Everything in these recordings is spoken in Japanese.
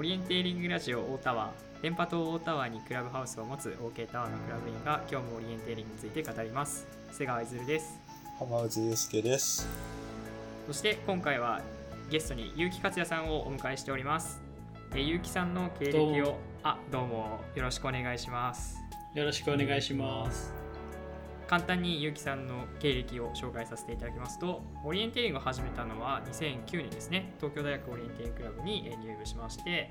オリエンテーリングラジオ大タワー電波塔大タワーにクラブハウスを持つ OK タワーのクラブ員が今日もオリエンテーリングについて語ります。瀬川いずるです。浜内祐介です。そして今回はゲストに結城克也さんをお迎えしております。えー結城さんの経歴をあどうも。よろしくお願いします。よろしくお願いします。簡単に結城さんの経歴を紹介させていただきますとオリエンテーリングを始めたのは2009年ですね。東京大学オリエンテーリングクラブに入部しまして、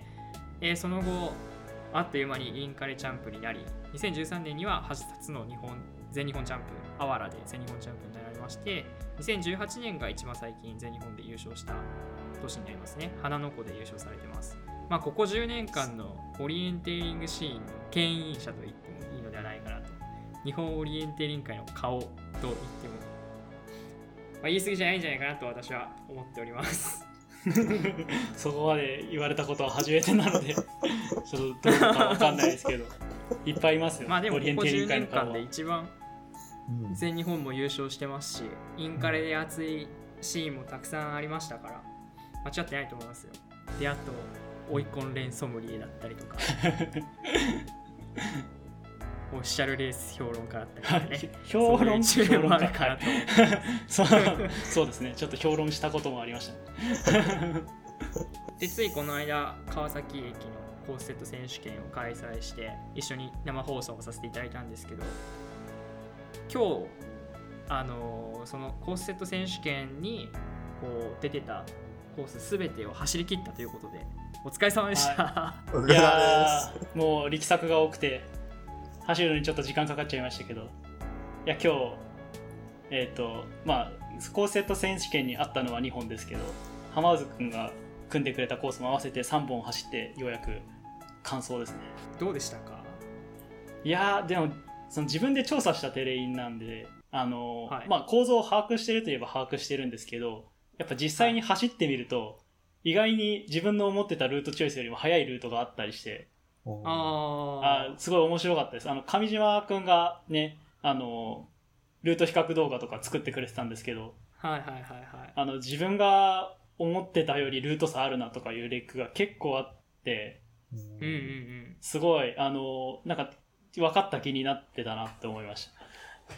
えその後あっという間にインカレチャンプになり2013年には初の日本全日本チャンプあわらで全日本チャンプになられまして2018年が一番最近全日本で優勝した年になりますね。花の子で優勝されてます。まあここ10年間のオリエンテーリングシーンの牽引者と言って日本オリエンテーリング界の顔と言っても、まあ、言い過ぎじゃないんじゃないかなと私は思っております。そこまで言われたことは初めてなので、ちょっとどうかわかんないですけど、いっぱいいますよ。まあでもここオリエンテーリン10年間で一番うん全日本も優勝してますし、インカレで熱いシーンもたくさんありましたから、間違ってないと思いますよ。で、あと、追い込んレンソムリエだったりとか、オフィシャルレース評論家だったりとかね。評論家るからと。そうそうですね。ちょっと評論したこともありました。でついこの間川崎駅のコースセット選手権を開催して一緒に生放送をさせていただいたんですけど今日あのそのコースセット選手権にこう出てたコース全てを走り切ったということでお疲れ様でした、お疲い れ様やーもう力作が多くて、走るのにちょっと時間かかっちゃいましたけど、いや、今日、えっ、と、まあ、コースセット選手権にあったのは2本ですけど、浜渦君が組んでくれたコースも合わせて3本走って、ようやく完走ですね。どうでしたか？いやー、でも、その自分で調査したテレインなんで、あのーはい。まあ、構造を把握してるといえば把握してるんですけど、やっぱ実際に走ってみると、意外に自分の思ってたルートチョイスよりも速いルートがあったりして、ああすごい面白かったです。あの、上島くんがね、あの、ルート比較動画とか作ってくれてたんですけど、あはいはいはいはいあの、自分が思ってたよりルート差あるなとかいうレックが結構あって、うんうんうんすごい、あの、なんか、分かった気になってたなって思いまし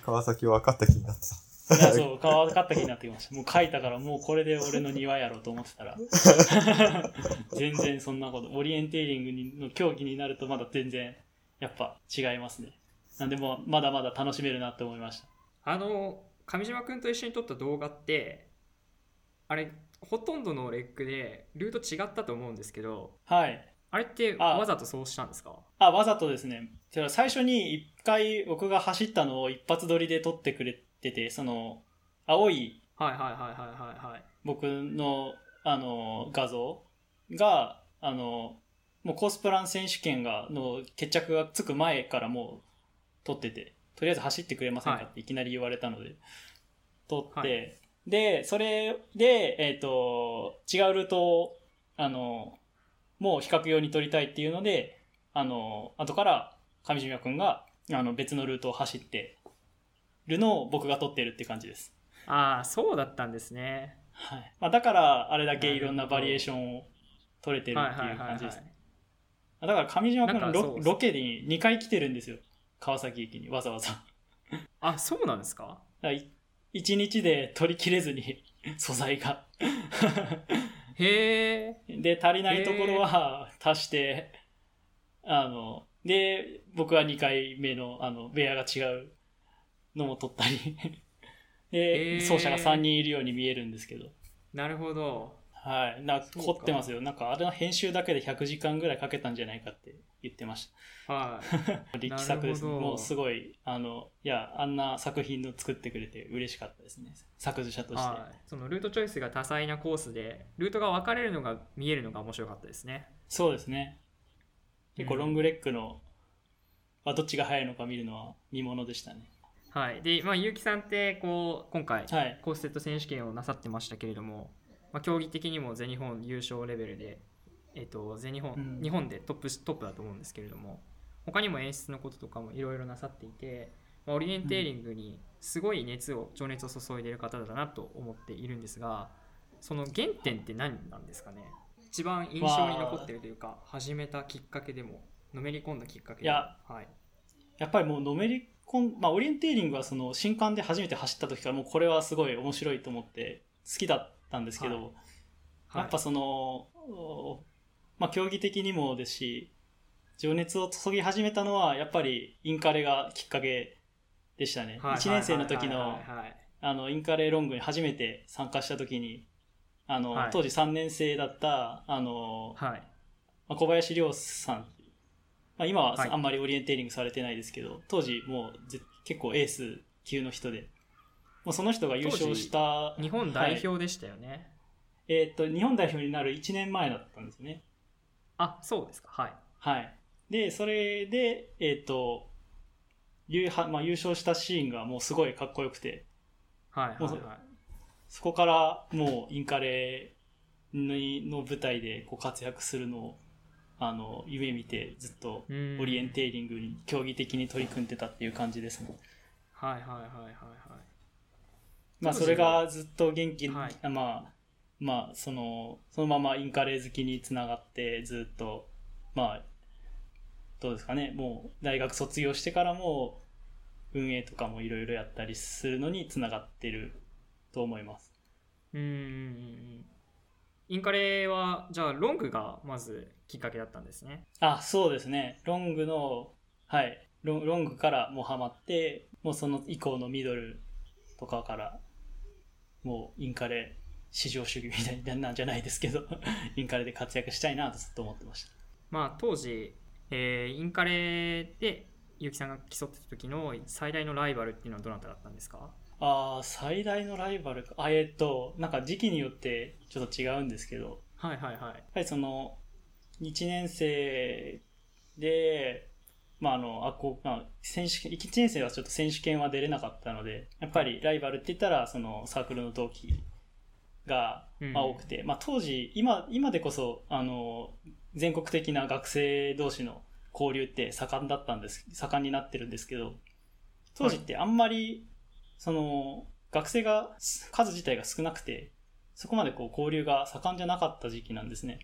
川崎分かった気になってた。た。いや、そう、分かった気になってきました。もう書いたから、もうこれで俺の庭やろうと思ってたら、全然そんなこと、オリエンテーリングにの競技になるとまだ全然、やっぱ違いますね。なんでも、まだまだ楽しめるなって思いました。あの上島君と一緒に撮った動画ってあれほとんどのレックでルート違ったと思うんですけどはい。あれってあわざとそうしたんですか？あ、わざとですね。最初に一回僕が走ったのを一発撮りで撮ってくれてて、その、青いはいはいはいはいはいはい。僕の、あの、画像が、あの、もうコースプラン選手権が、の決着がつく前からもう撮ってて、とりあえず走ってくれませんかはい。っていきなり言われたので、撮って、はい。で、それで、えっ、と、違うルートを、あの、もう比較用に撮りたいっていうので、あの、後から上島くんが、あの、別のルートを走ってるのを僕が撮ってるって感じです。ああそうだったんですねはい。まあ、だから、あれだけいろんなバリエーションを取れてるはいってはいいう感じです。だから、上島君のロロケに2回来てるんですよ。川崎駅に、わざわざ。あそうなんですか？らい一日で取りきれずに、素材が。へえ で、足りないところは足して、あの、で、僕は2回目の、あの、ベアが違うのも取ったり。で、へー走者が3人いるように見えるんですけど。なるほどはい。な凝ってますよ。なんかあれの編集だけで100時間ぐらいかけたんじゃないかって言ってましはいた。力作ですもうすごい、あの、いや、あんな作品の作ってくれて嬉しかったですね。作図者として。はいそのルートチョイスが多彩なコースでルートが分かれるのが見えるのが面白かったですねそうですね。結構うんロングレックの、まあ、どっちが速いのか見るのは見ものでしたね。はい。でまあ結城さんってこう今回はい。コースセット選手権をなさってましたけれども、まあ、競技的にも全日本優勝レベルで、えっと全日本、うん。日本でトップトップだと思うんですけれども他にも演出のこととかもいろいろなさっていて、まあオリエンテーリングにすごい熱を情熱を注いでいる方だなと思っているんですがその原点って何なんですかね？一番印象に残ってるというか始めたきっかけでものめり込んだきっかけでも。いやはい。やっぱりもうのめりまあ、オリエンテーリングはその新刊で初めて走った時からもうこれはすごい面白いと思って好きだったんですけど、はい。やっぱその、おまあ、競技的にもですし情熱を注ぎ始めたのはやっぱりインカレがきっかけでしたね、はい1年生の時のはいはいはい。あのインカレロングに初めて参加した時にあの、はい。当時3年生だったあの、はいはい。まあ、小林亮さん、まあ、今ははい。あんまりオリエンテーリングされてないですけど、当時もうぜ結構エース級の人で。もうその人が優勝した日本代はい表でしたよね、えーっと日本代表になる1年前だったんですね。あそうですか。はい。はい。でそれでえーっと優はまあ、優勝したシーンがもうすごいかっこよくて。はいはいはい。そこからもうインカレにの舞台でこう活躍するのをあの夢見てずっとうん。オリエンテーリングに競技的に取り組んでたっていう感じですね。はいはいはいはいはい。まあそれがずっと元気、はい。あまあまあそのそのままインカレ好きにつながってずっとまあどうですかね。もう大学卒業してからも運営とかもいろいろやったりするのにつながってると思います。うんうんうんうんインカレはじゃあロングがまずきっかけだったんですねあ、そうですね。ロングの、はい。ロンロングからもうハマって、もうその以降のミドルとかから、もうインカレ至上主義みたいななんじゃないですけど、インカレで活躍したいなとずっと思ってました。まあ当時、えーインカレで結城さんが競ってた時の最大のライバルっていうのはどなただったんですか？ああ、最大のライバルか。あ、えっと、なんか時期によってちょっと違うんですけど、はいはいはい。やっぱりその1年生で、まああのあこうまあ、選手権1年生はちょっと選手権は出れなかったのでやっぱりライバルって言ったらそのサークルの同期が、うん。まあ、多くて、まあ、当時今今でこそあの全国的な学生同士の交流って盛んだったんです盛んになってるんですけど当時ってあんまり、その学生が数自体が少なくてそこまでこう交流が盛んじゃなかった時期なんですね。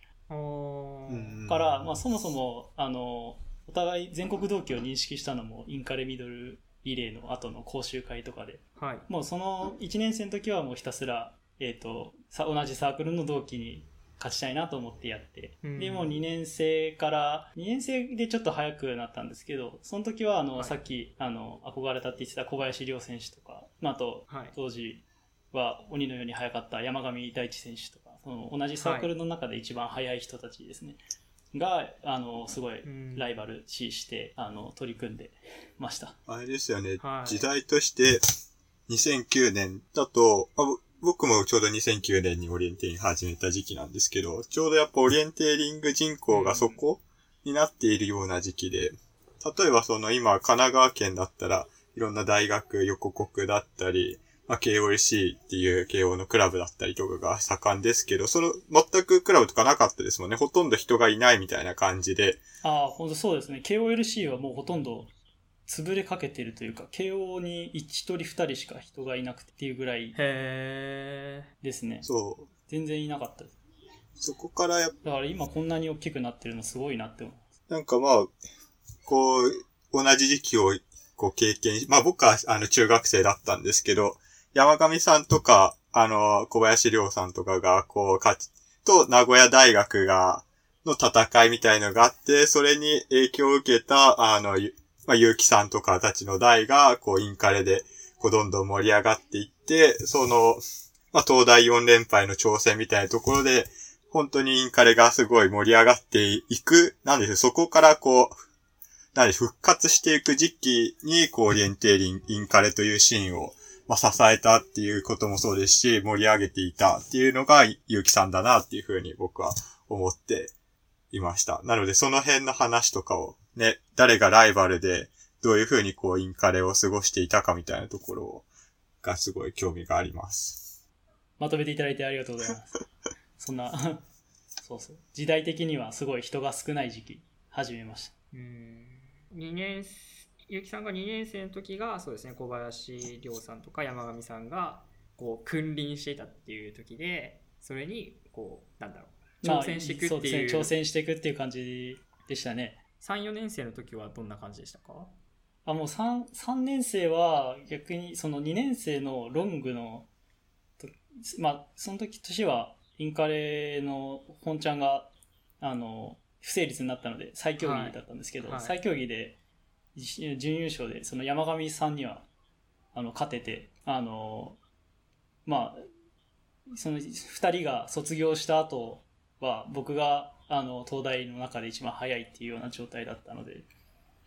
から、まあ、そもそもあのお互い全国同期を認識したのもインカレミドルリレーの後の講習会とかで。はい。もうその1年生の時はもうひたすら、えー、とさ同じサークルの同期に勝ちたいなと思ってやって、うん。でもう2年生から2年生でちょっと早くなったんですけどその時はあの、はい。さっきあの憧れたって言ってた小林陵選手とか、まあ、あとはい。当時は鬼のように速かった山上大地選手とかその同じサークルの中で一番速い人たちですね、があのすごいうん。ライバル視してあの取り組んでました。あれですよね、はい。時代として、2009年だと、僕もちょうど2009年にオリエンテーリング始めた時期なんですけど、ちょうどやっぱオリエンテーリング人口がそこになっているような時期で、例えばその今神奈川県だったら、いろんな大学、横国だったり、まあ、KOLC っていう慶応のクラブだったりとかが盛んですけど、その全くクラブとかなかったですもんね。ほとんど人がいないみたいな感じで、ああ、本当そうですね。KOLC はもうほとんど潰れかけてるというか、KO に1人2人しか人がいなくてっていうぐらいへですね。そう。全然いなかったです。そこからやっだから今こんなに大きくなってるのすごいなって思う。なんかまあ、こう、同じ時期をこう経験し、まあ僕はあの中学生だったんですけど、山上さんとか、あの、小林亮さんとかが、こう、勝ち、と名古屋大学が、の戦いみたいのがあって、それに影響を受けた、あの、ゆまあ、結城さんとかたちの代が、こう、インカレで、こう、どんどん盛り上がっていって、その、まあ、東大4連敗の挑戦みたいなところで、本当にインカレがすごい盛り上がっていく、なんですそこからこう、なんで復活していく時期に、こう、オリエンテーリン、インカレというシーンを、まあ、支えたっていうこともそうですし、盛り上げていたっていうのが、ゆうきさんだなっていうふうに僕は思っていました。なので、その辺の話とかを、ね、誰がライバルで、どういうふうにこう、インカレを過ごしていたかみたいなところをがすごい興味があります。まとめていただいてありがとうございます。そんな、そうそう。時代的にはすごい人が少ない時期、始めました。ーうん2年結城さんが2年生の時がそうですね小林亮さんとか山上さんがこう君臨していたっていう時でそれにこうなんだろう挑戦していくっていう,、まあそうですね挑戦していくっていう感じでしたね34年生の時はどんな感じでしたか？あもう 3, 3年生は逆にその2年生のロングのとまあその時年はインカレの本ちゃんがあの不成立になったので再競技だったんですけど、はいはい。再競技で準優勝でその山上さんにはあの勝ててあのまあその2人が卒業した後は僕があの東大の中で一番早いっていうような状態だったので。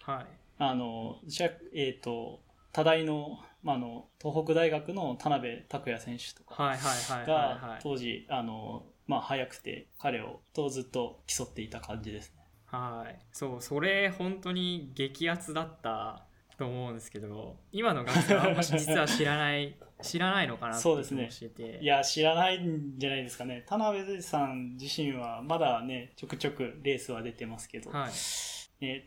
はい。あの、じゃえっ、と、多大の、まあ、あの、東北大学の田辺拓也選手とかはいはいはいはいがはい。当時、あの、まあ、早くて彼をとずっと競っていた感じですね。はい。そうそれ本当に激アツだったと思うんですけど今の学生はあんま実は知らない 知らないのかなってそうですね。気もしてて。いや、知らないんじゃないですかね。田辺さん自身はまだね、ちょくちょくレースは出てますけど、はい。ね、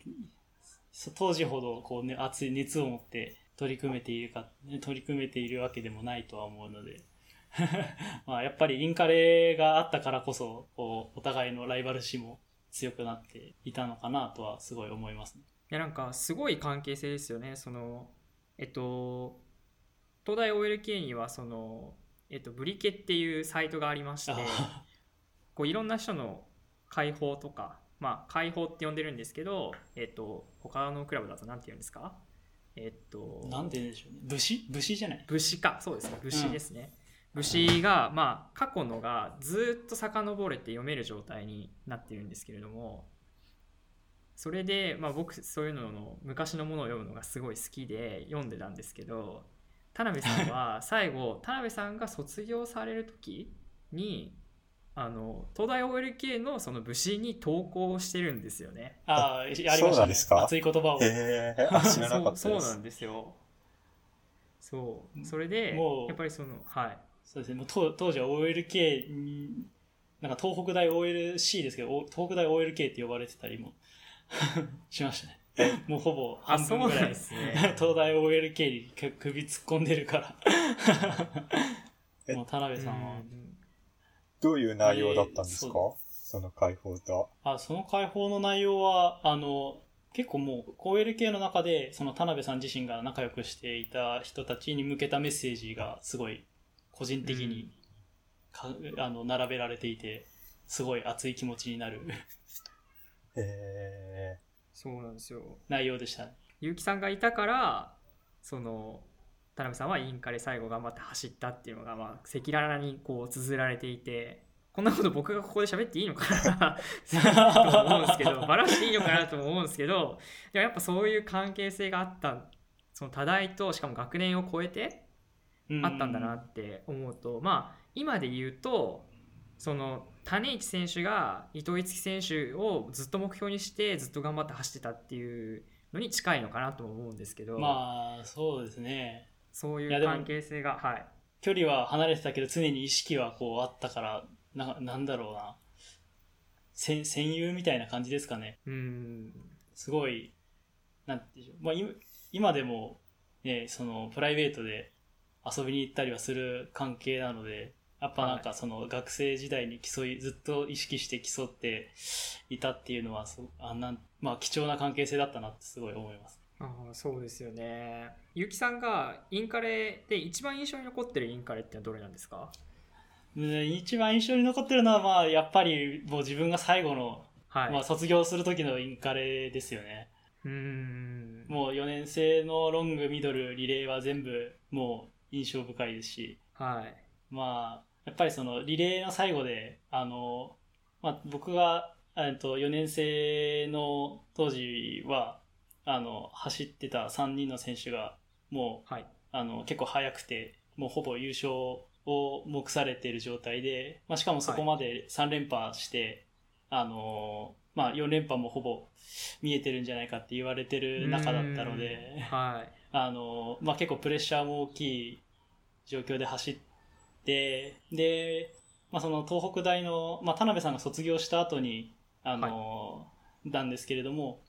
そ当時ほどこう、ね、熱い熱を持って取り組めているか、ね取り組めているわけでもないとは思うので、まあやっぱりインカレがあったからこそ、こうお互いのライバル視も強くなっていたのかなとはすごい思いますね。いやなんかすごい関係性ですよね。そのえっと東大 OLK にはそのえっとブリケっていうサイトがありましてあこういろんな人の解放とかまあ解放って呼んでるんですけどえっと他のクラブだと何て言うんですか？えっとなんて言うんでしょうね。武士？武士じゃない？武士か。そうですね。武士ですね、武士がまあ過去のがずっと遡れて読める状態になってるんですけれどもそれで、まあ、僕そういうのの昔のものを読むのがすごい好きで読んでたんですけど田辺さんは最後田辺さんが卒業される時にあの東大 OLK のその武士に投稿してるんですよね。ああ、ありましたそうなんねです。か？熱い言葉を。へえ、あ、知らなかったそうそうなん。ですよ。そうそれでもうやっぱりそのはいそうですね。もう当当時は OLK に、なんか東北大 OLC ですけど、お東北大 OLK って呼ばれてたりもしましたね。もうほぼあ半分ぐらいで。すね。東大 OLK にく首突っ込んでるかえら。もう田辺さんは。うんどういう内容だったんですか？えーその解放とあその解放の内容は、あの、結構もう OLK の中で、その田辺さん自身が仲良くしていた人たちに向けたメッセージがすごい個人的にか、あの並べられていて、すごい熱い気持ちになるは。へそうなんですよ。内容でしたね。結城さんがいたからその田辺さんはインカレ最後頑張って走ったっていうのがまあ赤裸々にこう綴られていてこんなこと僕がここで喋っていいのかな？と思うんですけど バラしていいのかな？とも思うんですけどでもやっぱそういう関係性があったその多大としかも学年を超えてあったんだなって思うと、まあ今で言うとその種市選手が伊藤樹選手をずっと目標にしてずっと頑張って走ってたっていうのに近いのかなとも思うんですけど、まあ、そうですね。そういう関係性がはい距離は離れてたけど、常に意識はこうあったから、ななんだろうな。戦戦友みたいな感じですかね。うんすごい、なんてょう。まあ、今今でも、ね、その、プライベートで遊びに行ったりはする関係なので、やっぱなんかその学生時代に競い、ずっと意識して競っていたっていうのは、そあんなんまあ貴重な関係性だったなってすごい思います。ああそうですよね。結城さんがインカレで一番印象に残ってるインカレってどれなんですか？で一番印象に残ってるのは、まあ、やっぱりもう自分が最後の、はい、まあ、卒業する時のインカレですよね。うーん。もう4年生のロング、ミドル、リレーは全部もう印象深いですし、はい。まあ、やっぱりそのリレーの最後で、あの、まあ、僕が、えっと、4年生の当時は、あの、走ってた3人の選手が、もう、はい。あの、結構速くて、もうほぼ優勝を目されている状態で、まあ、しかもそこまで3連覇して、あの、まあ、4連覇もほぼ見えてるんじゃないかって言われてる中だったので、はい。あの、まあ、結構プレッシャーも大きい状況で走って、で、まあ、その東北大の、まあ、田辺さんが卒業した後に、あの、なんですけれども、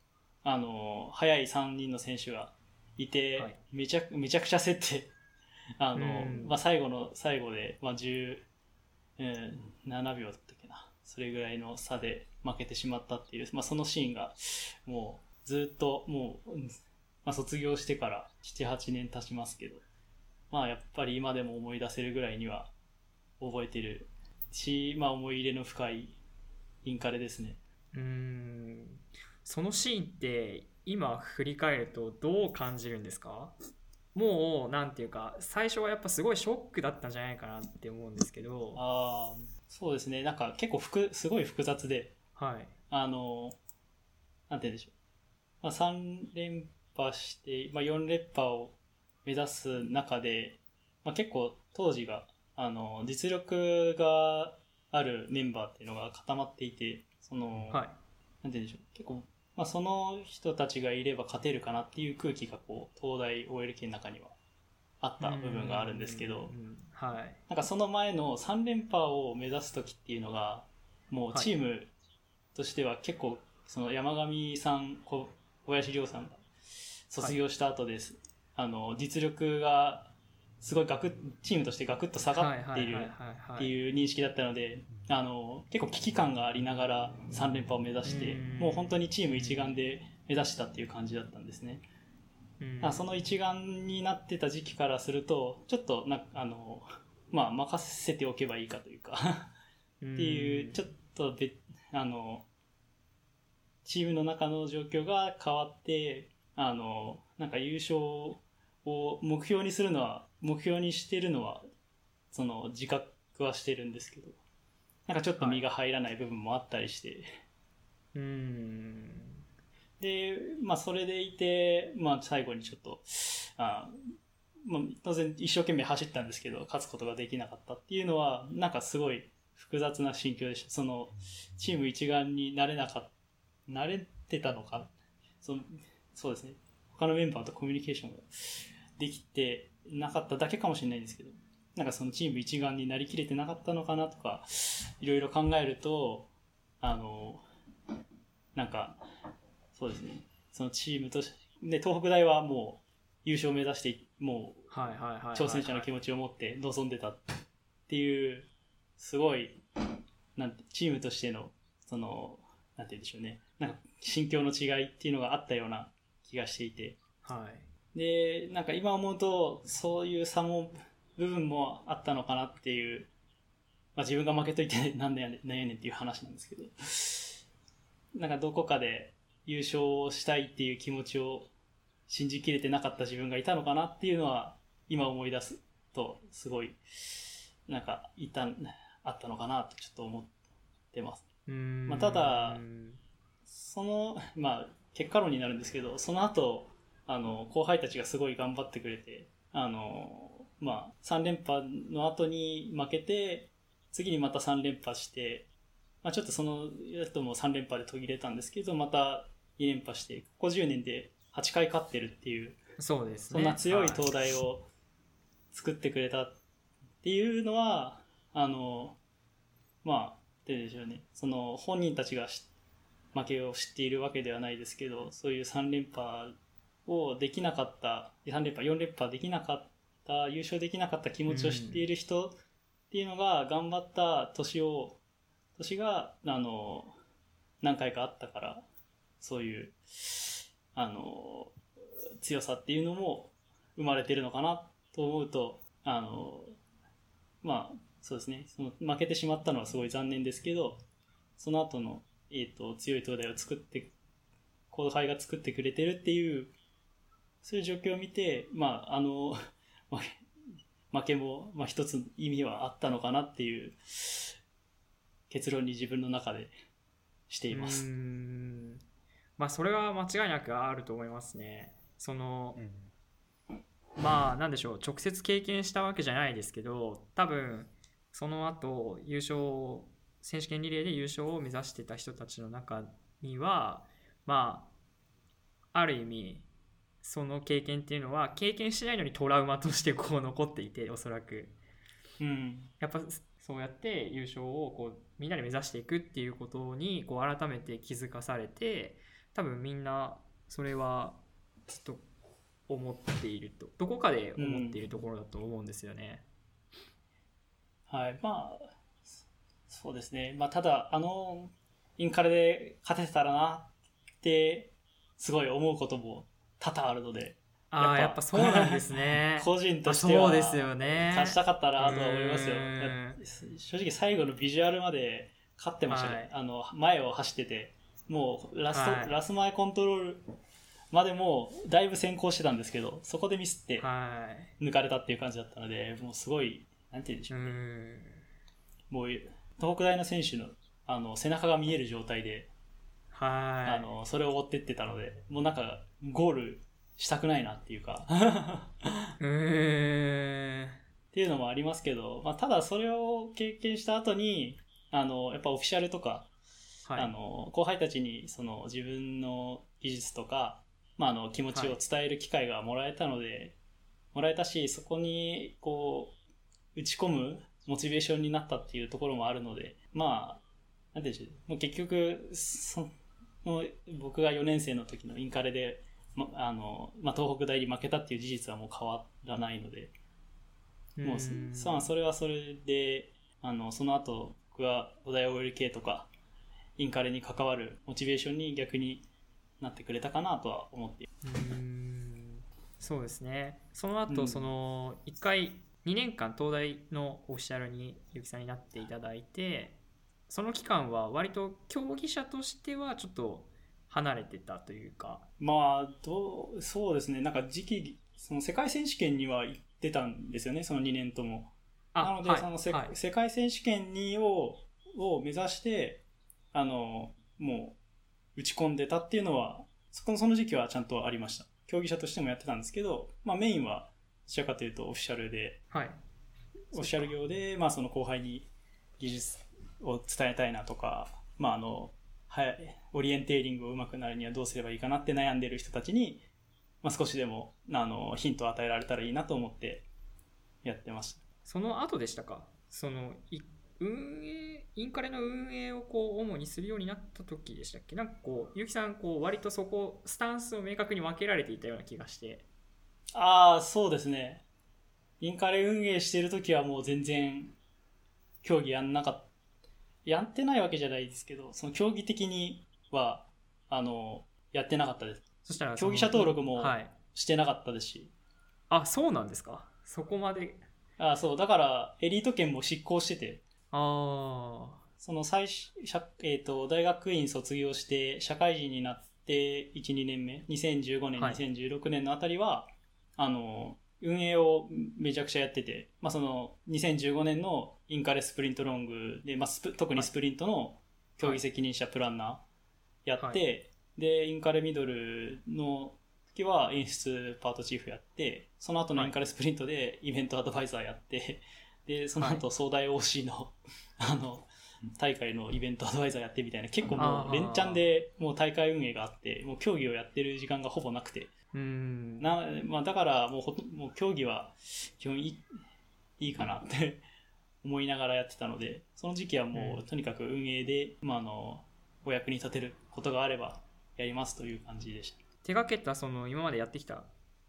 あの、速い3人の選手がいて、はい。めちゃく、めちゃくちゃ競って、あのうん、まあ、最後の最後で、まあ、17秒だったっけな。それぐらいの差で負けてしまったっていう、まあ、そのシーンがもうずっともう、まあ、卒業してから78年経ちますけどまあやっぱり今でも思い出せるぐらいには覚えてるし、まあ、思い入れの深いインカレですね。うん。そのシーンって今振り返るとどう感じるんですか？もうなんていうか最初はやっぱすごいショックだったんじゃないかなって思うんですけど。ああそうですね。なんか結構すごい複雑で。はい。あのなんて言うんでしょう、まあ、3連覇して、まあ、4連覇を目指す中で、まあ、結構当時があの実力があるメンバーっていうのが固まっていてその、はい。なんて言うんでしょう。結構、まあ、その人たちがいれば勝てるかなっていう空気がこう東大 OLK の中にはあった部分があるんですけど、はい。なんかその前の3連覇を目指す時っていうのがもうチームとしては結構その山上さん小小林亮さんが卒業した後です、あの実力がすごいガクッチームとしてガクッと下がっているってういう認識だったので、あの結構危機感がありながら3連覇を目指してうん。もう本当にチーム一丸で目指したっていう感じだったんですね。あその一丸になってた時期からするとちょっとなあの、まあ、任せておけばいいかというか。ってっていうちょっと別あのチームの中の状況が変わってあのなんか優勝を目標にするのは目標にしてるのはその自覚はしてるんですけどなんかちょっと身が入らない部分もあったりして、うんで、まあ、それでいて、まあ、最後にちょっと、あまあ、当然一生懸命走ったんですけど、勝つことができなかったっていうのは、なんかすごい複雑な心境でした。その、チーム一丸になれなかった、なれてたのかそそうですね。他のメンバーとコミュニケーションができてなかっただけかもしれないんですけど、なんかそのチーム一丸になりきれてなかったのかなとか、いろいろ考えると、あの、なんか、そうですね。そのチームとしで、東北大はもう優勝を目指して、もう挑戦者の気持ちを持って臨んでたっていう、すごい、なんて、チームとしての、その、なんて言うんでしょうね。なんか、心境の違いっていうのがあったような気がしていて。はいで、なんか今思うと、そういう差も、部分もあったのかなっていう、まあ自分が負けといてなんだやねんなんやねんっていう話なんですけど、なんかどこかで優勝したいっていう気持ちを信じきれてなかった自分がいたのかなっていうのは、今思い出すと、すごい、なんか、いた、あったのかなとちょっと思ってます。うんまあただその、まあ、結果論になるんですけど、その後、あの、後輩たちがすごい頑張ってくれて、あの、まあ、3連覇の後に負けて、次にまた3連覇して、まあ、ちょっとその後も3連覇で途切れたんですけど、また2連覇して、ここ10年で8回勝ってるっていう、そうですね。そんな強いは東大を作ってくれたっていうのは、あの、まあ、どうでしょうね。その本人たちがし負けを知っているわけではないですけど、そういう3連覇をできなかった、3連覇、4連覇できなかった、優勝できなかった気持ちを知っている人っていうのが頑張った年を、年が、あの、何回かあったから、そういう、あの、強さっていうのも生まれてるのかなと思うと、あの、まあ、そうですね。その負けてしまったのはすごい残念ですけど、その後の、えっ、と、強い東大を作って、後輩が作ってくれてるっていう、そういう状況を見て、まあ、あの、負けも、まあ、一つ意味はあったのかなっていう結論に自分の中でしています。うん。まあそれは間違いなくあると思いますね。そのまあなんでしょう直接経験したわけじゃないですけど多分その後優勝選手権リレーで優勝を目指してた人たちの中にはまあある意味その経験っていうのは経験しないのにトラウマとしてこう残っていて おそらくうん。やっぱそうやって優勝をこうみんなで目指していくっていうことにこう改めて気づかされて多分みんなそれはずっと思っているとどこかで思っているところだと思うんですよね。はい。まあ、そうですね。まあ、ただ、あの、インカレで勝ててたらなって、すごい思うことも多々あるので、ああ、やっぱそうなんですね。個人とあしては、そうですよね。勝ちたかったなとは思いますよ。正直最後のビジュアルまで勝ってましたね。はいあの、前を走ってて、もうラスト、はいラス前コントロールまでもうだいぶ先行してたんですけど、そこでミスってはい。抜かれたっていう感じだったので、もうすごい、なんて言うんでしうょう。ん。もう、東北大の選手のあの背中が見える状態で、はい。あのそれを追ってってたので、もうなんかゴールしたくないなっていうか うーん。っていうのもありますけど、まあ、ただそれを経験した後にあのやっぱオフィシャルとか、はい。あの後輩たちにその自分の技術とか、まあ、あの気持ちを伝える機会がもらえたので、もらえたしそこにこう打ち込むモチベーションになったっていうところもあるのでまあなんていうんでしょうもう結局その僕が4年生の時のインカレで、まあのまあ、東北大に負けたっていう事実はもう変わらないのでもうそんまあそれはそれであのその後僕はお題 OLK とかインカレに関わるモチベーションに逆になってくれたかなとは思っていうーん。そうですね。その後、うん。その、一回、2年間東大のオフィシャルにゆきさんになっていただいて、その期間は割と競技者としてはちょっと離れてたというか、まあどうそうですね。なんか時期その世界選手権には行ってたんですよね。その2年とも。なので、はいそのせ、はい。世界選手権にをを目指してあのもう打ち込んでたっていうのはそこのその時期はちゃんとありました。競技者としてもやってたんですけど、まあ、メインはどちらかというとオフィシャルで。はい。オフィシャル業で、まあ、その後輩に技術を伝えたいなとか、まあ、あのはいオリエンテーリングをうまくなるにはどうすればいいかなって悩んでる人たちに、まあ、少しでもあのヒントを与えられたらいいなと思ってやってました。その後でしたか？そのい運営インカレの運営をこう主にするようになった時でしたっけ？なんかこうゆきさんこう割とそこスタンスを明確に分けられていたような気がして。ああそうですね。インカレ運営してる時はもう全然競技やんなかったやってないわけじゃないですけどその競技的にはあのやってなかったです。そしたら競技者登録もはい。してなかったですし。あそうなんですか？そこまで。ああそう。だからエリート権も執行してて。あその最初、社えー、と大学院卒業して社会人になって1、2年目、2015年、はい。2016年のあたりは、あの、運営をめちゃくちゃやってて、まあ、その2015年のインカレスプリントロングで、まあ、スプ特にスプリントの競技責任者プランナーやって、はで、インカレミドルの時は演出パートチーフやって、その後のインカレスプリントでイベントアドバイザーやって、で、その後総大 OC の、あの、大会のイベントアドバイザーやってみたいな、結構もう連チャンでもう大会運営があって、もう競技をやってる時間がほぼなくて、ーうん。なまあ、だからもうほともう競技は基本いいいいかなって思いながらやってたので、その時期はもう、うんとにかく運営で、まあ、あの、お役に立てることがあればやりますという感じでした。手がけたその今までやってきた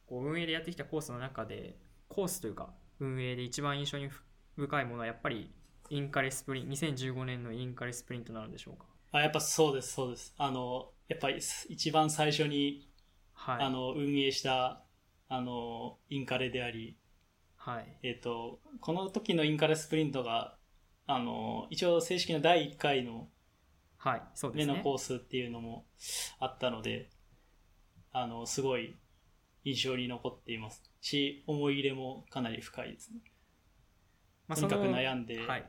こう運営でやってきたコースの中でコースというか運営で一番印象に深いものはやっぱりインカレスプリン2015年のインカレスプリントなのでしょうか？あやっぱそうです、そうです。あの、やっぱり一番最初に、はいあの、運営した、あの、インカレであり、はい。えっ、と、この時のインカレスプリントが、あの、一応正式な第1回のはいそうで目のすねコースっていうのもあったので、あの、すごい印象に残っていますし、思い入れもかなり深いですね。まあとにかく悩んではい。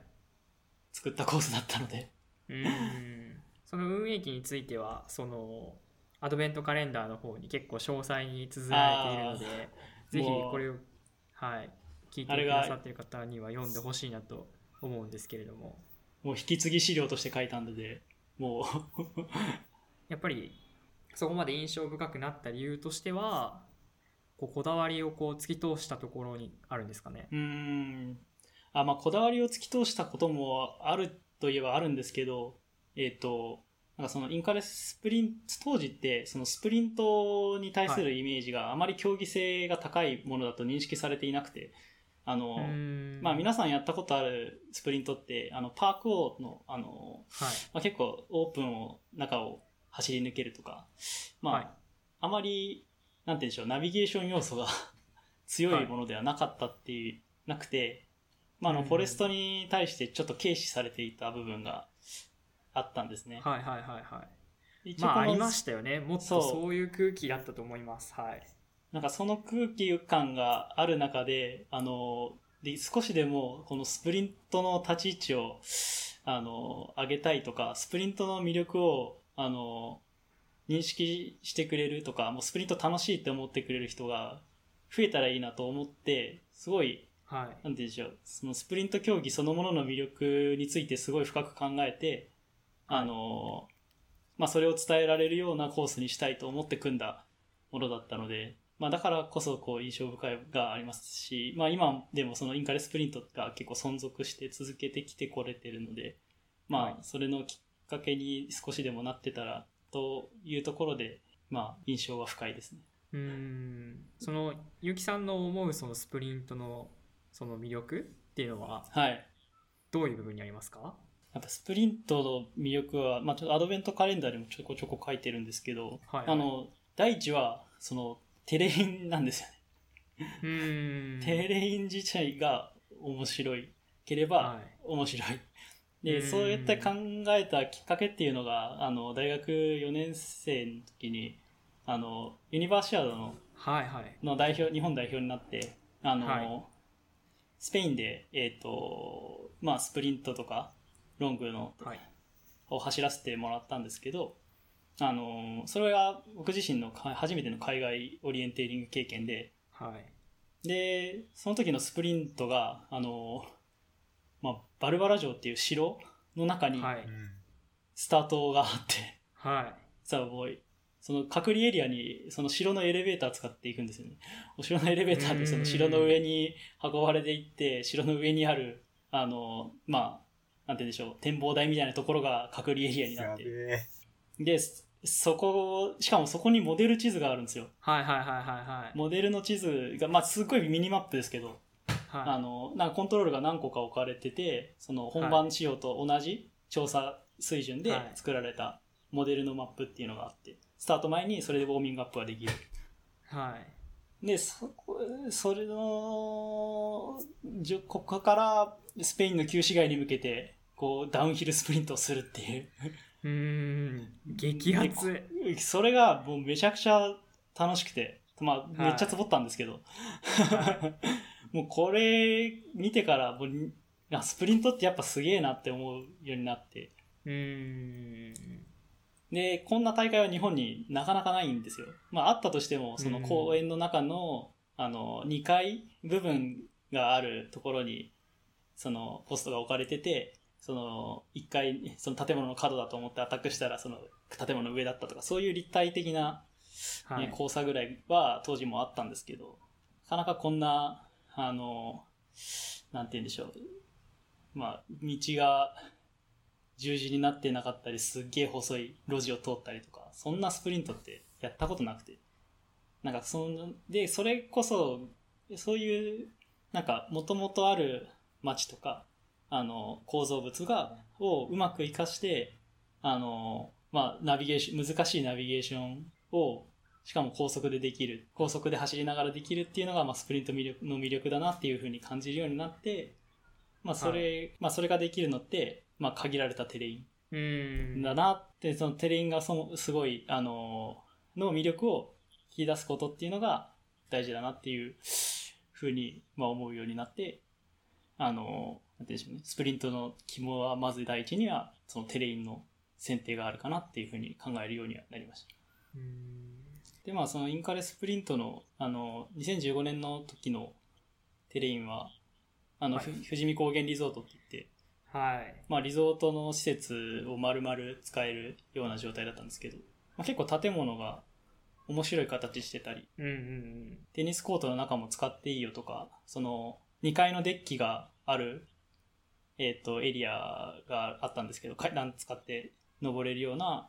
作ったコースだったので。うーん。その運営期についてはそのアドベントカレンダーの方に結構詳細に綴られているのでぜひこれをはい聞いてあれがくださっている方には読んでほしいなと思うんですけれども。もう引き継ぎ資料として書いたので、もう。やっぱりそこまで印象深くなった理由としてはこうこだわりをこう突き通したところにあるんですかね。うーん。あ、まあ、こだわりを突き通したこともあるといえばあるんですけど、えっ、と、なんかそのインカレスプリント、当時ってそのスプリントに対するイメージがあまり競技性が高いものだと認識されていなくて、あの、うん。まあ皆さんやったことあるスプリントって、あの、パーク王の、あの、はい。まあ、結構オープンを、中を走り抜けるとか、まあ、はい。あまり、なんて言うんでしょう、ナビゲーション要素が 強いものではなかったっていう、なくて、まあ、あの、うん。フォレストに対してちょっと軽視されていた部分があったんですね。はいはいはいはい。まあありましたよね。もっとそう。いう空気だったと思います。はいなんかその空気感がある中で、あの、で少しでもこのスプリントの立ち位置を、あの、上げたいとか、スプリントの魅力を、あの、認識してくれるとか、もうスプリント楽しいって思ってくれる人が増えたらいいなと思って、すごい、はい。なんて言うんでしょう、そのスプリント競技そのものの魅力についてすごい深く考えて、あの、まあ、それを伝えられるようなコースにしたいと思って組んだものだったので、まあ、だからこそこう印象深いがありますし、まあ、今でもそのインカレスプリントが結構存続して続けてきてこれてるので、まはいあ、それのきっかけに少しでもなってたらというところで、まあ、印象は深いですね。うーんその結城さんの思うそのスプリントのその魅力っていうのははい。どういう部分にありますか？やっぱスプリントの魅力は、まあ、ちょっとアドベントカレンダーでもちょこちょこ書いてるんですけど、はいはいあの、第一は、その、テレインなんですよね。テレイン自体が面白いければはい。面白い。うで、ん。そういった考えたきっかけっていうのが、あの、大学4年生の時に、あの、ユニバーシアードのはいはい。の代表、日本代表になって、あの、はい。スペインで、えっ、と、まあ、スプリントとか、ロングの、はい。を走らせてもらったんですけど、あの、それが僕自身のか初めての海外オリエンテーリング経験で、はい。で、その時のスプリントが、あの、まあ、バルバラ城っていう城の中にはい。スタートがあって、はい。さあその隔離エリアにその城のエレベーター使っていくんですよね。お城のエレベーターでその城の上に運ばれていって、城の上にある、あの、まあ、なんて言うんでしょう、展望台みたいなところが隔離エリアになって。で、そこ、しかもそこにモデル地図があるんですよ。はいはいはいはいはいモデルの地図が、まあ、すっごいミニマップですけど、あはの、なんかコントロールが何個か置かれてて、その本番仕様と同じ調査水準ではい作られたモデルのマップっていうのがあって、スタート前にそれでウォーミングアップができる。いはいで、そこ、それの、じょここからスペインの旧市街に向けて、こう、ダウンヒルスプリントをするっていう。うーん。激アツそれがもうめちゃくちゃ楽しくて、まあ、い。めっちゃつぼったんですけど、もうこれ見てからもうスプリントってやっぱすげえなって思うようになって、うーん。で、こんな大会は日本になかなかないんですよ。まあ、あったとしても、その公園の中の、あの、2階部分があるところに、その、ポストが置かれてて、その、1階、その建物の角だと思ってアタックしたら、その、建物の上だったとか、そういう立体的な、ねはい交差ぐらいは当時もあったんですけど、なかなかこんな、あの、なんて言うんでしょう。まあ、道が十字になってなかったり、すっげえ細い路地を通ったりとか、そんなスプリントってやったことなくて。なんかその、で、それこそ、そういう、なんか、もともとある街とか、あの、構造物が、をうまく活かして、あの、まあ、ナビゲーション、難しいナビゲーションを、しかも高速でできる、高速で走りながらできるっていうのが、まあ、スプリント魅力の魅力だなっていうふうに感じるようになって、まあ、それ、まあ、それができるのって、まあ、限られたテレインだなって、そのテレインがそのすごい、あの、の魅力を引き出すことっていうのが大事だなっていうふうに、まあ、思うようになって、あの、なんて言うんでしょうね、スプリントの肝はまず第一には、そのテレインの選定があるかなっていうふうに考えるようにはなりました。で、まあ、そのインカレスプリントの、あの、2015年の時のテレインは、あの、はい。ふ富士見高原リゾートって言って、はい。まあ、リゾートの施設を丸々使えるような状態だったんですけど、まあ、結構建物が面白い形してたり、うんうんうん。テニスコートの中も使っていいよとか、その2階のデッキがある、えっ、と、エリアがあったんですけど、階段使って登れるような、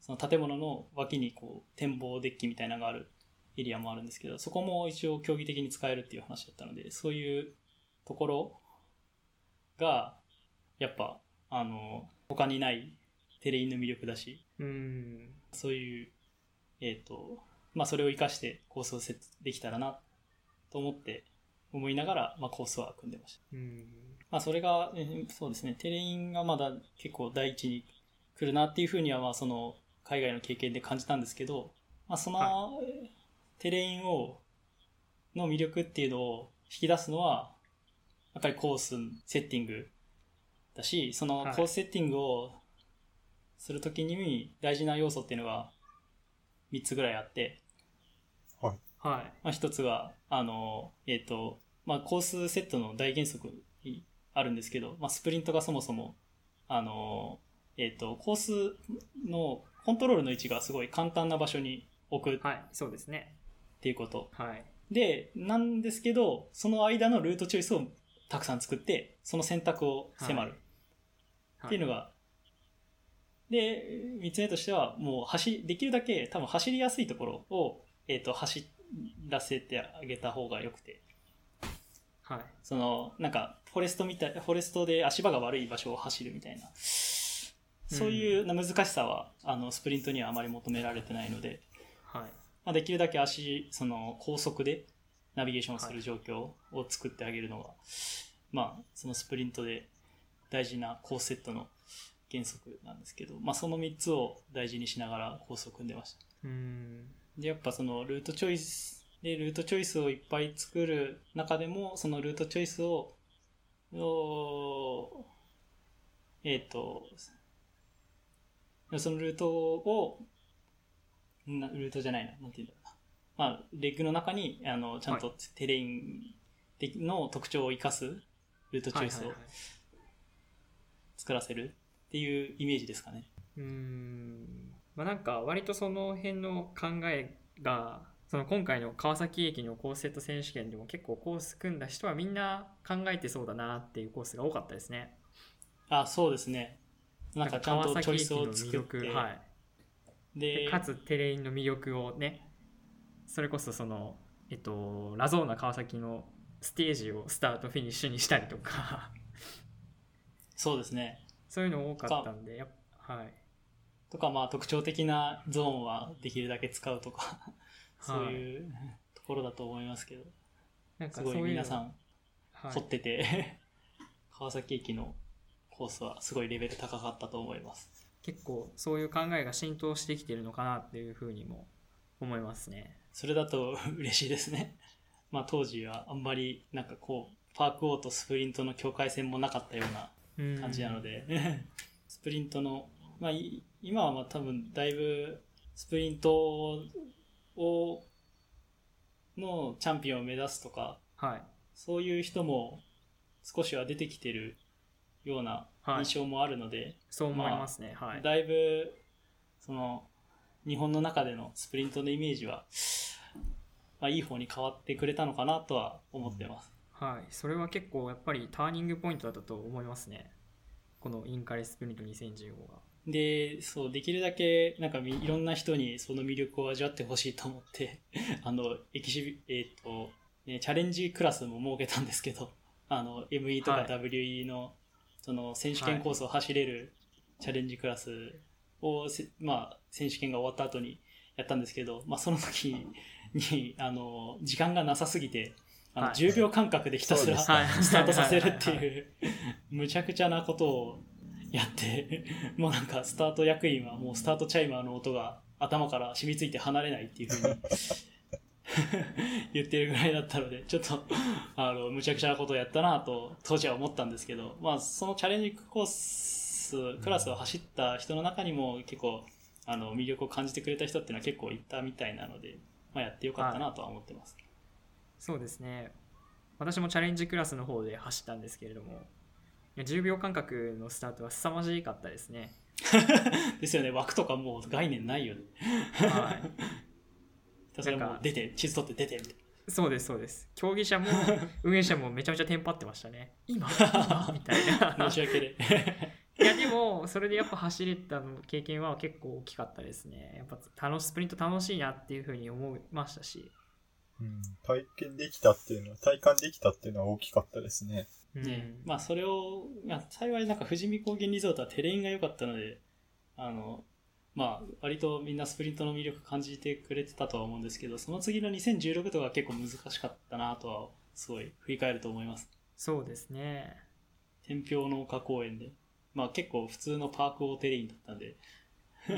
その建物の脇にこう展望デッキみたいなのがあるエリアもあるんですけど、そこも一応競技的に使えるっていう話だったので、そういうところが、やっぱ、あの、他にないテレインの魅力だし、うんそういう、えっ、と、まあそれを活かしてコースを設できたらなと思って、思いながら、まあコースは組んでました。うんまあそれが、えーそうですね、テレインがまだ結構第一に来るなっていうふうには、まあその海外の経験で感じたんですけど、まあその、テレインを、の魅力っていうのを引き出すのは、やっぱりコースセッティングだし、そのはい。コースセッティングをするときに大事な要素っていうのが3つぐらいあって、はい。まあ、一つが、あの、えっ、と、まあ、コースセットの大原則にあるんですけど、まあ、スプリントがそもそも、あの、えっ、と、コースのコントロールの位置がすごい簡単な場所に置くっはいそうですね。ていうこと。はい。で、なんですけど、その間のルートチョイスをたくさん作って、その選択を迫るっていうのが、で、三つ目としては、もう走、できるだけ多分走りやすいところを、えっ、と、走らせてあげた方がよくて、はい。その、なんか、フォレストみたい、フォレストで足場が悪い場所を走るみたいな、そういう難しさは、あの、スプリントにはあまり求められてないので、はい。まあ、できるだけ足、その、高速でナビゲーションする状況を作ってあげるのが、まあ、そのスプリントで大事なコースセットの原則なんですけど、まあ、その3つを大事にしながらコースを組んでました。うん。で、やっぱそのルートチョイス、で、ルートチョイスをいっぱい作る中でも、そのルートチョイスを、おえっ、と、そのルートを、なルートじゃないな、なんていうんだろうな。まあ、レッグの中に、あの、ちゃんとテレイン的の特徴を生かすルートチョイスを作らせるっていうイメージですかね。うーんまあなんか割とその辺の考えがその今回の川崎駅のコースセット選手権でも結構コース組んだ人はみんな考えてそうだなっていうコースが多かったですね。あ、そうですね。なんかちゃんとチョイスを川崎作って、駅の魅力、はい、ででかつテレインの魅力をねそれこそそのえっとラゾーナ川崎のステージをスタートフィニッシュにしたりとかそうですね。そういうの多かったんでやっはいとか、まあ特徴的なゾーンはできるだけ使うとか、そういうところだと思いますけど、すごいなんかそうい皆さんはい凝ってて、川崎駅のコースはすごいレベル高かったと思います。結構そういう考えが浸透してきてるのかなっていうふうにも思いますね。それだと 嬉しいですね。まあ当時はあんまりなんかこう、パークオーとスプリントの境界線もなかったような感じなので。で、スプリントの、まあ、い今はまあ多分だいぶスプリントをのチャンピオンを目指すとかはい。そういう人も少しは出てきてるようなはい印象もあるので、そう思いますね。はい。だいぶその日本の中でのスプリントのイメージは、まあ、いい方に変わってくれたのかなとは思ってます。はい。それは結構やっぱりターニングポイントだったと思いますね。このインカレスプリント2015が。で、そう、できるだけ、なんかみいろんな人にその魅力を味わってほしいと思って、あの、エキシビ、えっ、と、ね、チャレンジクラスも設けたんですけど、あの、ME とかはい。WE の、その、選手権コースを走れるチャレンジクラスを、せまあ、選手権が終わった後にやったんですけど、まあ、その時に、あの、時間がなさすぎて、あのはい。10秒間隔でひたすら、スタートさせるっていう、むちゃくちゃなことをやって、もうなんかスタート役員はもうスタートチャイマーの音が頭から染みついて離れないっていうふうに 言ってるぐらいだったので、ちょっと、あの、むちゃくちゃなことをやったなと当時は思ったんですけど、まあそのチャレンジコース、クラスを走った人の中にも結構、あの、魅力を感じてくれた人っていうのは結構いたみたいなので、まあやってよかったなとは思ってます。そうですね。私もチャレンジクラスの方で走ったんですけれども、10秒間隔のスタートは凄まじかったですね。ですよね、枠とかもう概念ないよね。はい。ひたすらも出て、地図取って出てみたいな。そうです、そうです。競技者も 運営者もめちゃめちゃテンパってましたね。今？今 みたいな。申し訳ない。いやでもそれでやっぱ走れたの経験は結構大きかったですねやっぱ楽しスプリント楽しいなっていうふうに思いましたし、うん、体験できたっていうのは、体感できたっていうのは大きかったですね。うんね、まあそれを、まあ、幸いなんか富士見高原リゾートはテレインが良かったので、あの、まあ割とみんなスプリントの魅力感じてくれてたとは思うんですけど、その次の2016とかは結構難しかったなとは、すごい振り返ると思います。そうですね天平農家公園で。まあ結構普通のパークオーテレインだったんで、うん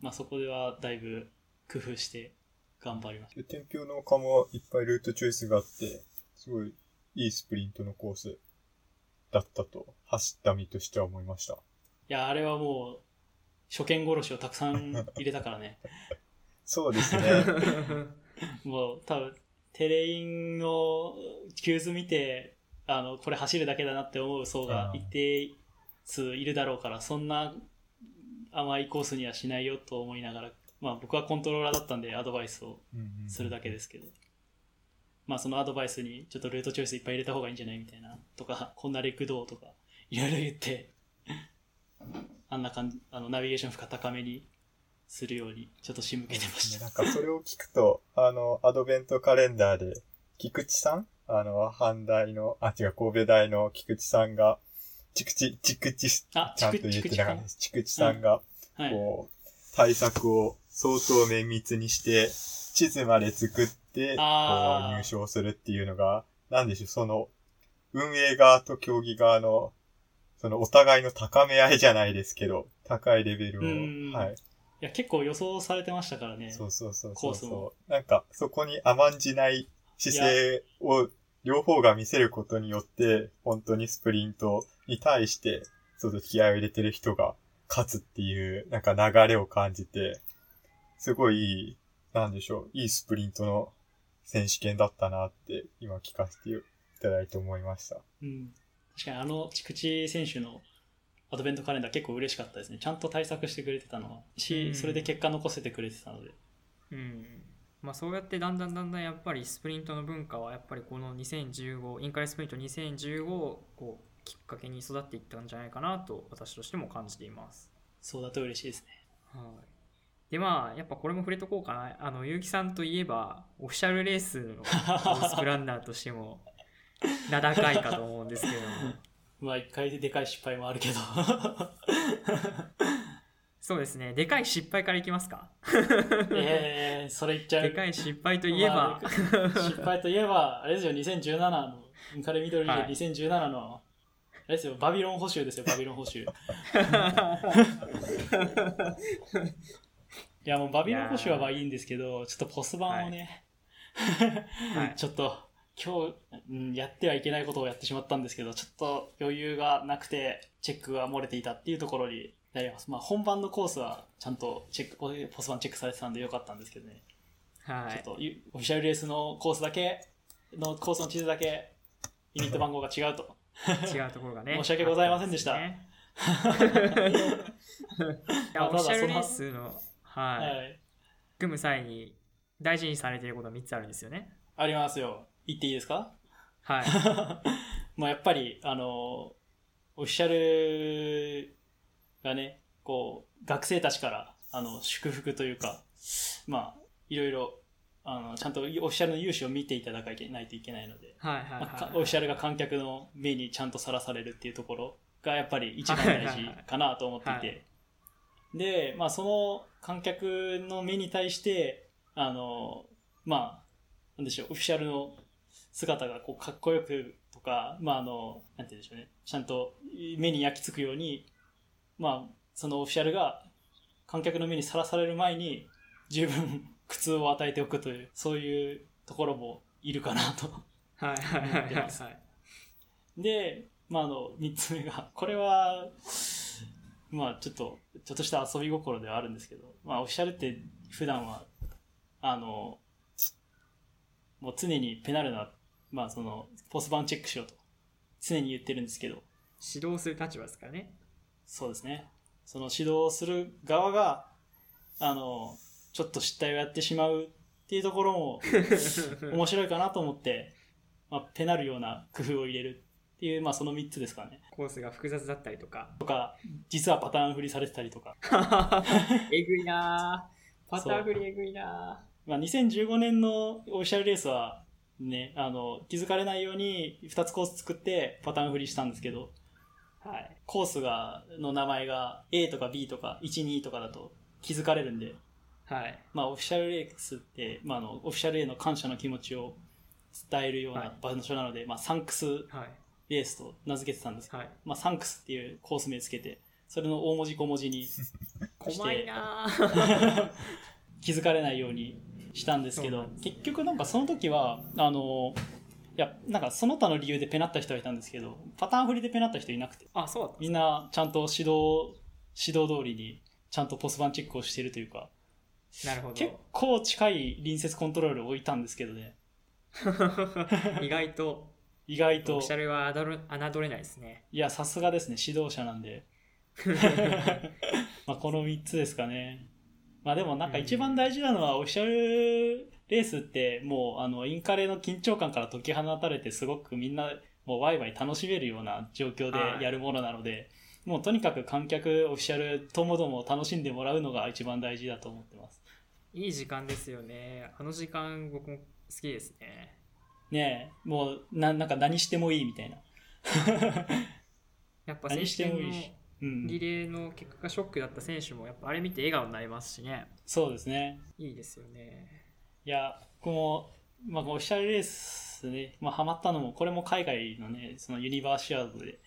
まあそこではだいぶ工夫して頑張りました。で天平の丘もいっぱいルートチョイスがあって、すごいいいスプリントのコースだったと、走った身としては思いました。いや、あれはもう、初見殺しをたくさん入れたからね。そうですね。もう多分、テレインの急図見て、あの、これ走るだけだなって思う層が一定数いるだろうから、そんな甘いコースにはしないよと思いながら、まあ僕はコントローラーだったんでアドバイスをするだけですけど、まあそのアドバイスにちょっとルートチョイスいっぱい入れた方がいいんじゃないみたいな、とか、こんなレクどうとか、いろいろ言って、あんな感じ、あの、ナビゲーション負荷高めにするように、ちょっと仕向けてました。なんかそれを聞くと、あの、アドベントカレンダーで、菊池さんあの、阪大の、あ、違う、神戸大の菊池さんが、菊池、菊池、ちあ、ゃんと言ってなかったです。菊池さんが、はい。こう、対策を相当綿密にして、地図まで作って、こう、入賞するっていうのが、なんでしょう、その、運営側と競技側の、そのお互いの高め合いじゃないですけど、高いレベルうんを、はい。いや、結構予想されてましたからね。そうそうそうそうそう。なんか、そこに甘んじない姿勢を両方が見せることによって、本当にスプリントに対して、ちょっと気合を入れてる人が勝つっていう、なんか流れを感じて、すごいいい、なんでしょう、いいスプリントの選手権だったなって、今聞かせていただいて思いました。うん。確かにあの、菊池選手のアドベントカレンダー結構嬉しかったですね。ちゃんと対策してくれてたのは。し、うんそれで結果残せてくれてたので。うんまあ、そうやってだんだんだんだんやっぱりスプリントの文化はやっぱりこの2015インカレスプリント2015をこうきっかけに育っていったんじゃないかなと私としても感じています。そうだと嬉しいですね。はい、でまあやっぱこれも触れとこうかなあの結城さんといえばオフィシャルレースのスプランナーとしても名高いかと思うんですけれども まあ、一回ででかい失敗もあるけど。そうですねでかい失敗からいきますか えー、それ言っちゃう。でかい失敗といえば、まあ失敗といえば、あれですよ、2017の、インカレミドルリレーはい2017の、あれですよ、バビロン捕囚ですよ、バビロン捕囚。いや、もうバビロンはまあいいんですけど、ちょっとポス版をね、はい。ちょっと、今日、うん、やってはいけないことをやってしまったんですけど、ちょっと余裕がなくて、チェックが漏れていたっていうところになります。まあ、本番のコースは、ちゃんとチェック、ポス版チェックされてたんでよかったんですけどね。はい。ちょっとゆオフィシャルレースのコースだけ、のコースの地図だけ、ユニット番号が違うと。違うところがね 申し訳ございませんでした。オフィシャルレースの、はいはい。組む際に大事にされていることが3つあるんですよね。ありますよ。言っていいですか？はい。まあやっぱり、あの、オフィシャルがね、こう、学生たちから、あの、祝福というか、まあ、いろいろ、あの、ちゃんとオフィシャルの勇姿を見ていただかないといけないので、はいはいまあかはい。オフィシャルが観客の目にちゃんとさらされるっていうところがやっぱり一番大事かなと思っていはいて。で、まあその観客の目に対して、あの、まあ、なんでしょう、オフィシャルの姿がこうかっこよくとか、まああの、なんて言うんでしょうね、ちゃんと目に焼き付くように、まあ、そのオフィシャルが観客の目にさらされる前に十分苦痛を与えておくという、そういうところもいるかなと。はいはいはいはいはい。で、まあ、あの、三つ目が、これは、まあ、ちょっと、ちょっとした遊び心ではあるんですけど、まあ、オフィシャルって普段は、あの、もう常にペナルな、まあ、その、ポスバンチェックしようと、常に言ってるんですけど、指導する立場ですからね。そうですね。その指導する側が、あの、ちょっと失態をやってしまうっていうところも 面白いかなと思って、まあ、ペナるような工夫を入れるっっていう、まあ、その3つですかね。コースが複雑だったりとか。とか、実はパターン振りされてたりとか。えぐいなぁパターン振りえぐいなまあ、2015年のオフィシャルレースは、ね、あの、気づかれないように2つコース作ってパターン振りしたんですけど、はい。コースが、の名前が A とか B とか1、2とかだと気づかれるんで、はい。まあ、オフィシャルレースって、まあ、あの、オフィシャルへの感謝の気持ちを伝えるようはない場所なので、まあ、サンクスはい。レースと名付けてたんですけど、はい。まあ、サンクスっていうコース名つけて、それの大文字小文字に 細いなぁ 気づかれないようにしたんですけど結局なんかその時はあのいやなんかその他の理由でペナった人がいたんですけどパターン振りでペナった人いなくてあ、そうだった。みんなちゃんと指導指導通りにちゃんとポスバンチェックをしているというかなるほど。結構近い隣接コントロールを置いたんですけどね 意外と、意外とオフィシャルは侮れないですね。いやさすがですね指導者なんで まあこの3つですかねまあでもなんか一番大事なのはオフィシャルレースってもうあのインカレの緊張感から解き放たれてすごくみんなもうワイワイ楽しめるような状況でやるものなので、もうとにかく観客オフィシャルともども楽しんでもらうのが一番大事だと思ってますいい時間ですよね。あの時間僕も好きですね。ねえもうななんか何してもいいみたいな やっぱ何してもいいリレーの結果がショックだった選手もやっぱあれ見て笑顔になりますしね。そうですねいいですよね。いや、僕も、まあ、オフィシャルレースね、まあ、ハマったのも、これも海外のね、そのユニバーシアードで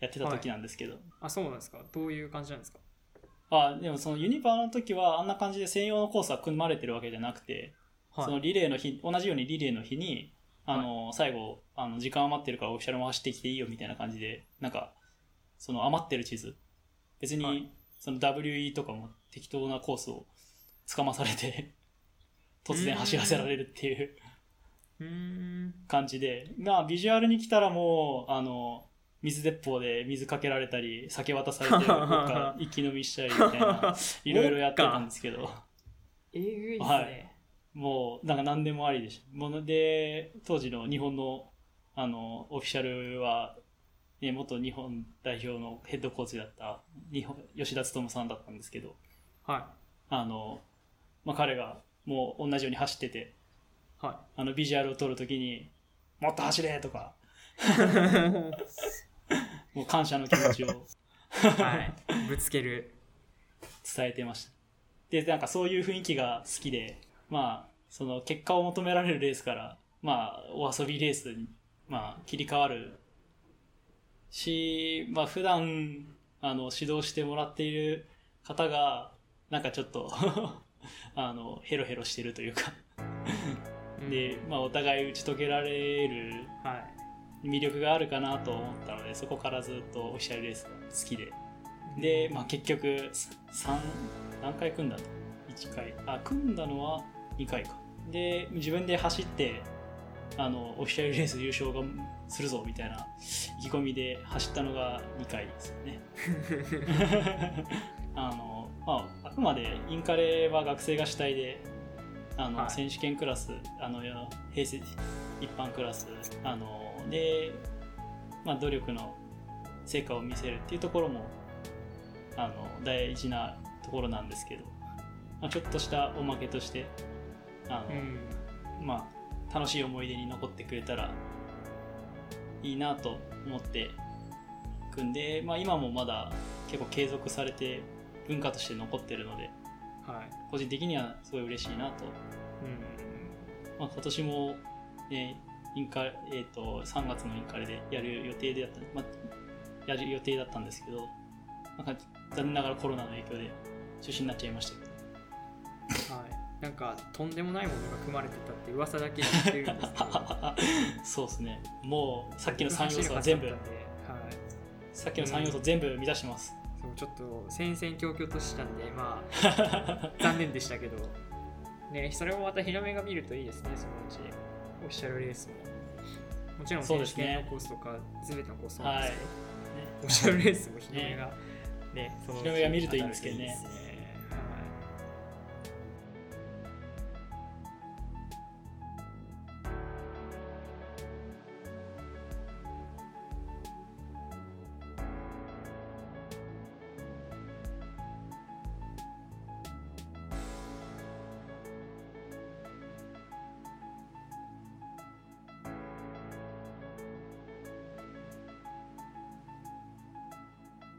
やってた時なんですけど、あ、そうなんですか。どういう感じなんですか？あ、でもそのユニバーの時は、あんな感じで専用のコースは組まれてるわけじゃなくて、そのリレーの日、同じようにリレーの日に、あの、最後、あの、時間余ってるからオフィシャルも走ってきていいよみたいな感じで、なんか、その余ってる地図、別に、はい。その WE とかも適当なコースをつかまされて、突然走らせられるっていう。感じで、まあ、ビジュアルに来たらもう、あの、水鉄砲で水かけられたり、酒渡されて、僕が一気飲みしたりみたいな、いろいろやってたんですけど、えぐいですね。はいもう、なんか何でもありでした。もので、当時の日本の、あの、オフィシャルは、ね、元日本代表のヘッドコーチだった日本吉田勉さんだったんですけど、はあの、まあ、彼がもう同じように走ってて、い。はあの、ビジュアルを撮るときに、もっと走れとか、もう感謝の気持ちをい。はい。ぶつける。伝えてました。で、なんかそういう雰囲気が好きで、まあ、その結果を求められるレースから、まあ、お遊びレースに、まあ、切り替わるし、まあ、普段、あの、指導してもらっている方が、なんかちょっと、あの、ヘロヘロしてるというか、うん。で、まあ、お互い打ち解けられるはい。魅力があるかなと思ったので、そこからずっとオフィシャルレースが好きで、で、まあ、結局3何回組んだの？1回。あ組んだのは2回か。で自分で走ってあのオフィシャルレース優勝がするぞみたいな意気込みで走ったのが2回ですよね。あの、まあ、あくまでインカレは学生が主体であの、はい。選手権クラスあの平成一般クラスあので、まあ、努力の成果を見せるっていうところもあの大事なところなんですけど、まあ、ちょっとしたおまけとしてあの、うん。まあ、楽しい思い出に残ってくれたらいいなと思って組んで、まあ、今もまだ結構継続されて文化として残ってるのではい。個人的にはすごい嬉しいなと、うん。まあ、今年も、ねインカえー、と3月のインカレでやる予定でだった、まあ、やる予定だったんですけどなんか残念ながらコロナの影響で中止になっちゃいましたけどはい。なんか、とんでもないものが組まれてたって噂だけ聞いてるんですけど。そうですね。もうさっきの3要素は全部。はい。さっきの3要素全部満たしてます、そうちょっと戦々恐々としたんで、まあ、残念でしたけど、ね、それをまた広めが見るといいですね、そのうち。オフィシャルレースも。もちろん選手権のコースとか、すべてのコースなんはいですけど、オフィシャルレースも広めが、ね、そのうち広めが見るといいんですけどね